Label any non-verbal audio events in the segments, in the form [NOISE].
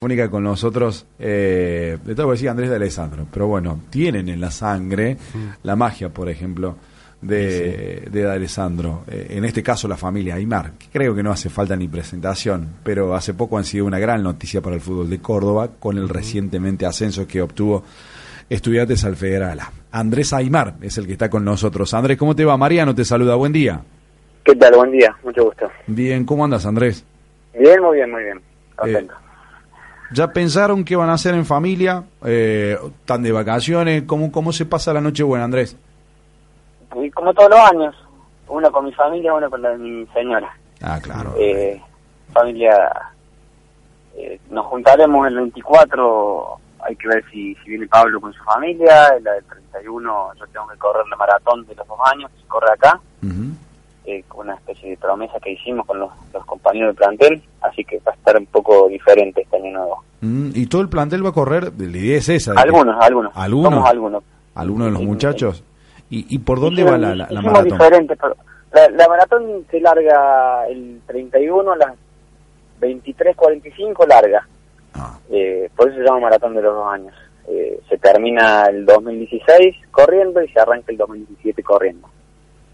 Mónica con nosotros, eh, de todo decía Andrés de Alessandro, pero bueno, tienen en la sangre la magia, por ejemplo, de, de Alessandro. Eh, en este caso, la familia Aymar, que creo que no hace falta ni presentación, pero hace poco han sido una gran noticia para el fútbol de Córdoba con el recientemente ascenso que obtuvo Estudiantes al Federal. Andrés Aymar es el que está con nosotros. Andrés, ¿cómo te va? Mariano te saluda, buen día. ¿Qué tal? Buen día, mucho gusto. Bien, ¿cómo andas, Andrés? Bien, muy bien, muy bien. Contento. ¿Ya pensaron qué van a hacer en familia? Eh, ¿Están de vacaciones? ¿Cómo, ¿Cómo se pasa la noche buena, Andrés? Y como todos los años, uno con mi familia, uno con la de mi señora. Ah, claro. Eh, familia, eh, nos juntaremos el 24, hay que ver si, si viene Pablo con su familia, la del 31 yo tengo que correr la maratón de los dos años, corre acá, Ujú. Eh, una especie de promesa que hicimos con los, los compañeros del plantel, así que va a estar un poco diferente este año nuevo. Mm, ¿Y todo el plantel va a correr? La idea es esa. que- Algunos, algunos. ¿Algunos? Somos algunos. ¿Algunos de los Sí, muchachos? ¿Y, y por dónde Hicimos- va la, la, maratón? diferente, pero la, la maratón se larga el 31 a las 23.45 larga. Ah, Eh, por eso se llama maratón de los dos años. Eh, se termina el 2016 corriendo y se arranca el 2017 corriendo.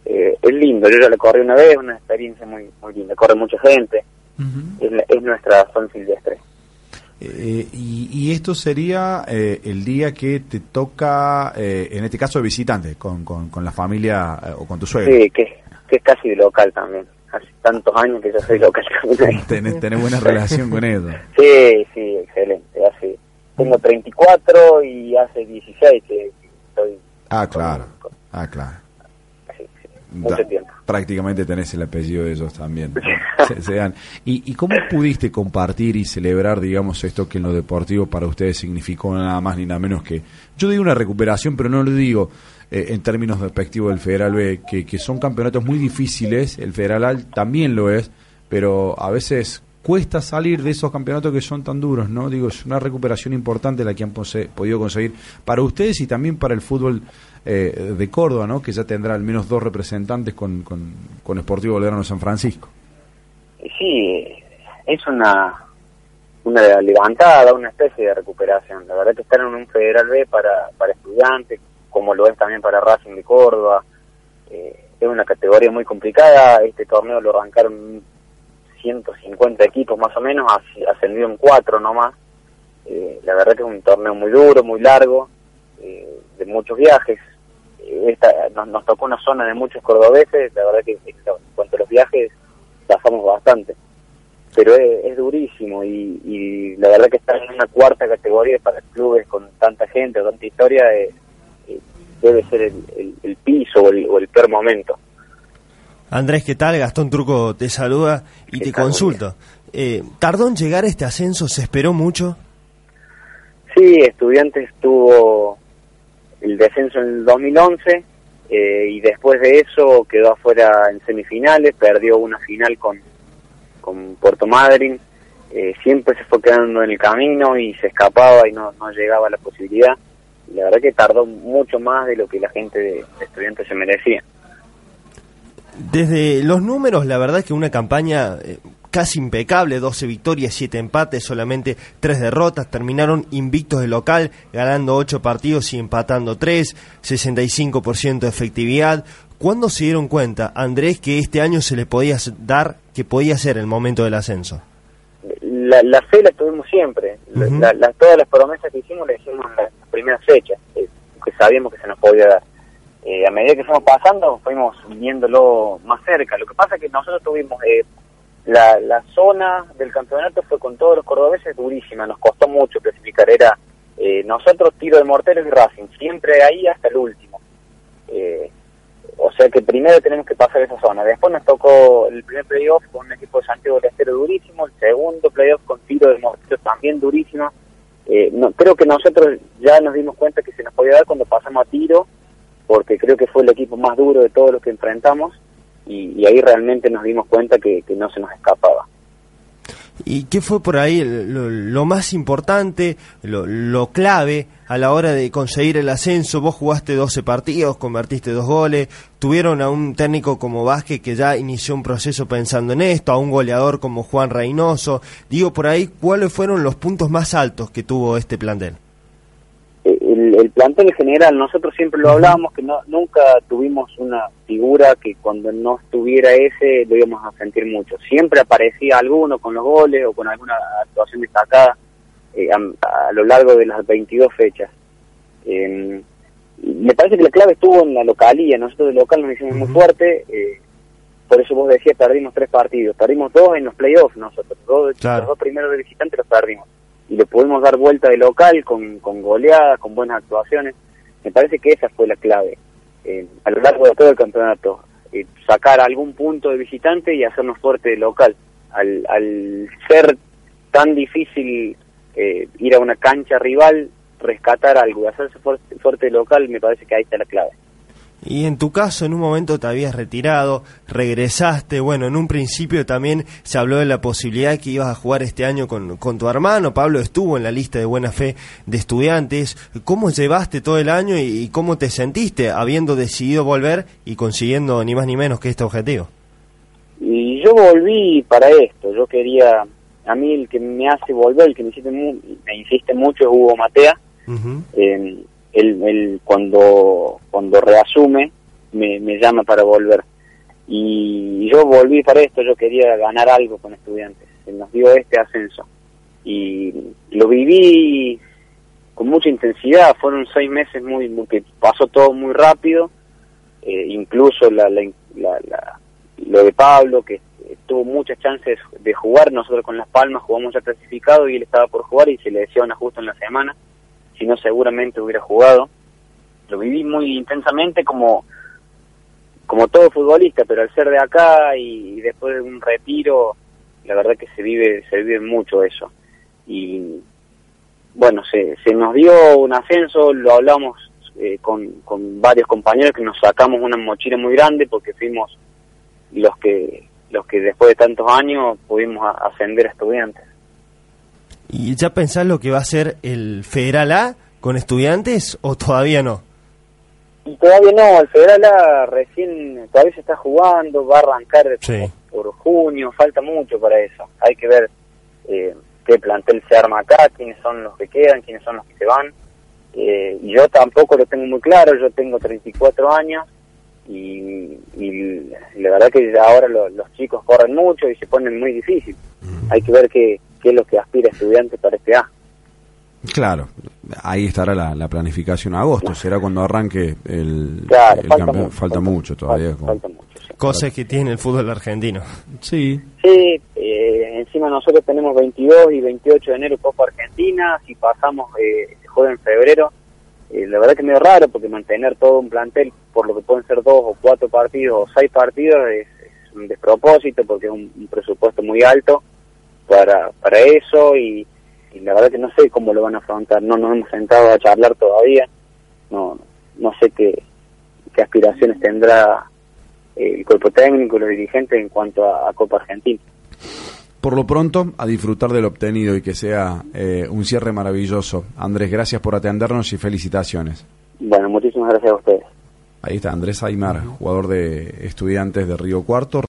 Eh, es lindo, yo ya lo corrí una vez, una experiencia muy muy linda. Corre mucha gente, es, la- es nuestra San Silvestre. Eh, y, y esto sería eh, el día que te toca, eh, en este caso, de visitante, con, con, con la familia eh, o con tu suegro. Sí, que, que es casi de local también. Hace tantos años que yo soy local. [LAUGHS] [LAUGHS] Tenés, tenés buena relación con ellos. Sí, sí, excelente. Hace, tengo 34 y hace 16 que, que estoy. Ah, claro. con- Ah, claro. Da-. Prácticamente tenés el apellido de ellos también. [LAUGHS] Se- se dan. ¿Y, ¿Y cómo pudiste compartir y celebrar, digamos, esto que en lo deportivo para ustedes significó nada más ni nada menos que, yo digo una recuperación, pero no lo digo eh, en términos despectivos del Federal B, que, que son campeonatos muy difíciles, el Federal A también lo es, pero a veces cuesta salir de esos campeonatos que son tan duros, ¿no? Digo, es una recuperación importante la que han podido conseguir para ustedes y también para el fútbol eh, de Córdoba, ¿no? Que ya tendrá al menos dos representantes con, con, con Sportivo Belgrano San Francisco. Sí, es una una levantada, una especie de recuperación. La verdad que estar en un Federal B para, para estudiantes, como lo es también para Racing de Córdoba, eh, es una categoría muy complicada. Este torneo lo arrancaron 150 equipos más o menos, asc- ascendió en cuatro nomás. Eh, la verdad que es un torneo muy duro, muy largo, eh, de muchos viajes. Esta, nos, nos tocó una zona de muchos cordobeses, la verdad que en cuanto a los viajes, pasamos bastante. Pero es, es durísimo y, y la verdad que estar en una cuarta categoría para clubes con tanta gente, tanta historia, eh, eh, debe ser el, piso o el peor momento. Andrés, ¿qué tal? Gastón Turco te saluda y ¿Qué te tal? consulto. Eh, ¿Tardó en llegar este ascenso? ¿Se esperó mucho? Sí, Estudiantes tuvo el descenso en el 2011 eh, y después de eso quedó afuera en semifinales, perdió una final con, con Puerto Madryn, eh, siempre se fue quedando en el camino y se escapaba y no, no llegaba a la posibilidad. La verdad que tardó mucho más de lo que la gente de, de Estudiantes se merecía. Desde los números, la verdad que una campaña eh, casi impecable, 12 victorias, 7 empates, solamente 3 derrotas, terminaron invictos de local, ganando 8 partidos y empatando 3, 65% de efectividad. ¿Cuándo se dieron cuenta, Andrés, que este año se les podía dar, que podía ser el momento del ascenso? la, la fe la tuvimos siempre. La- todas las promesas que hicimos las hicimos en las primeras fechas, eh, que sabíamos que se nos podía dar. Eh, a medida que fuimos pasando, fuimos viéndolo más cerca. Lo que pasa es que nosotros tuvimos eh, la, zona del campeonato fue con todos los cordobeses durísima, nos costó mucho clasificar. Era eh, nosotros tiro de morteros y Racing, siempre ahí hasta el último. Eh, o sea que primero tenemos que pasar esa zona. Después nos tocó el primer playoff con un equipo de Santiago del Estero durísimo, el segundo playoff con tiro de Mortillo también durísimo. Eh, no, creo que nosotros ya nos dimos cuenta que se nos podía dar cuando pasamos a tiro, porque creo que fue el equipo más duro de todos los que enfrentamos y, ahí realmente nos dimos cuenta que no se nos escapaba. ¿Y qué fue por ahí lo, más importante, lo, clave a la hora de conseguir el ascenso? Vos jugaste 12 partidos, convertiste dos goles, tuvieron a un técnico como Vázquez que ya inició un proceso pensando en esto, a un goleador como Juan Reynoso. Digo por ahí, ¿cuáles fueron los puntos más altos que tuvo este plantel? El, plantel en general, nosotros siempre lo hablábamos, que no, nunca tuvimos una figura que cuando no estuviera ese lo íbamos a sentir mucho. Siempre aparecía alguno con los goles o con alguna actuación destacada eh, a, lo largo de las 22 fechas. Eh, me parece que la clave estuvo en la localía, nosotros de local nos hicimos muy fuerte, eh, por eso vos decías, perdimos tres partidos, perdimos dos en los playoffs nosotros, dos, los dos primeros de visitante los perdimos y le pudimos dar vuelta de local con, con goleadas, con buenas actuaciones. Me parece que esa fue la clave eh, a lo largo de todo el campeonato, eh, sacar algún punto de visitante y hacernos fuerte de local. Al, al ser tan difícil eh, ir a una cancha rival, rescatar algo y hacerse fuerte, fuerte de local, me parece que ahí está la clave. Y en tu caso, en un momento te habías retirado, regresaste, bueno, en un principio también se habló de la posibilidad que ibas a jugar este año con, con tu hermano, Pablo estuvo en la lista de buena fe de estudiantes, ¿cómo llevaste todo el año y, cómo te sentiste habiendo decidido volver y consiguiendo ni más ni menos que este objetivo? Y yo volví para esto, yo quería, a mí el que me hace volver, el que me insiste, me insiste mucho es Hugo Matea, él, cuando, cuando reasume me, me llama para volver. Y yo volví para esto, yo quería ganar algo con estudiantes. Se nos dio este ascenso. Y lo viví con mucha intensidad, fueron seis meses muy, que pasó todo muy rápido, eh, incluso la, la, la, lo de Pablo, que tuvo muchas chances de jugar, nosotros con Las Palmas jugamos ya clasificado y él estaba por jugar y se le lesiona justo en la semana si no seguramente hubiera jugado. Lo viví muy intensamente como, como todo futbolista, pero al ser de acá y, después de un retiro, la verdad que se vive, se vive mucho eso. Y bueno, se, se nos dio un ascenso, lo hablamos eh, con, con varios compañeros que nos sacamos una mochila muy grande porque fuimos los que los que después de tantos años pudimos ascender a estudiantes. ¿Y ya pensás lo que va a ser el Federal A con estudiantes o todavía no? Y todavía no, el Federal A recién, todavía se está jugando, va a arrancar por, junio, falta mucho para eso. Hay que ver eh, qué plantel se arma acá, quiénes son los que quedan, quiénes son los que se van. Eh, y yo tampoco lo tengo muy claro, yo tengo 34 años y, la verdad que ahora los chicos corren mucho y se ponen muy difícil. Hay que ver qué, qué es lo que aspira estudiante para este A. Claro, ahí estará la, planificación a agosto, será cuando arranque el, falta, mucho, todavía. Cosas que tiene el fútbol argentino. Sí. Sí, eh, encima nosotros tenemos 22 y 28 de enero Copa Argentina, si pasamos, eh, se juega en febrero. Eh, la verdad que es medio raro porque mantener todo un plantel por lo que pueden ser dos o cuatro partidos o seis partidos es, un despropósito porque es un presupuesto muy alto para, para eso y, la verdad que no sé cómo lo van a afrontar, no nos hemos sentado a charlar todavía, no, no sé qué, qué aspiraciones tendrá el cuerpo técnico los dirigentes en cuanto a, Copa Argentina. Por lo pronto, a disfrutar de lo obtenido y que sea eh, un cierre maravilloso. Andrés, gracias por atendernos y felicitaciones. Bueno, muchísimas gracias a ustedes. Ahí está Andrés Aymar, jugador de estudiantes de Río Cuarto.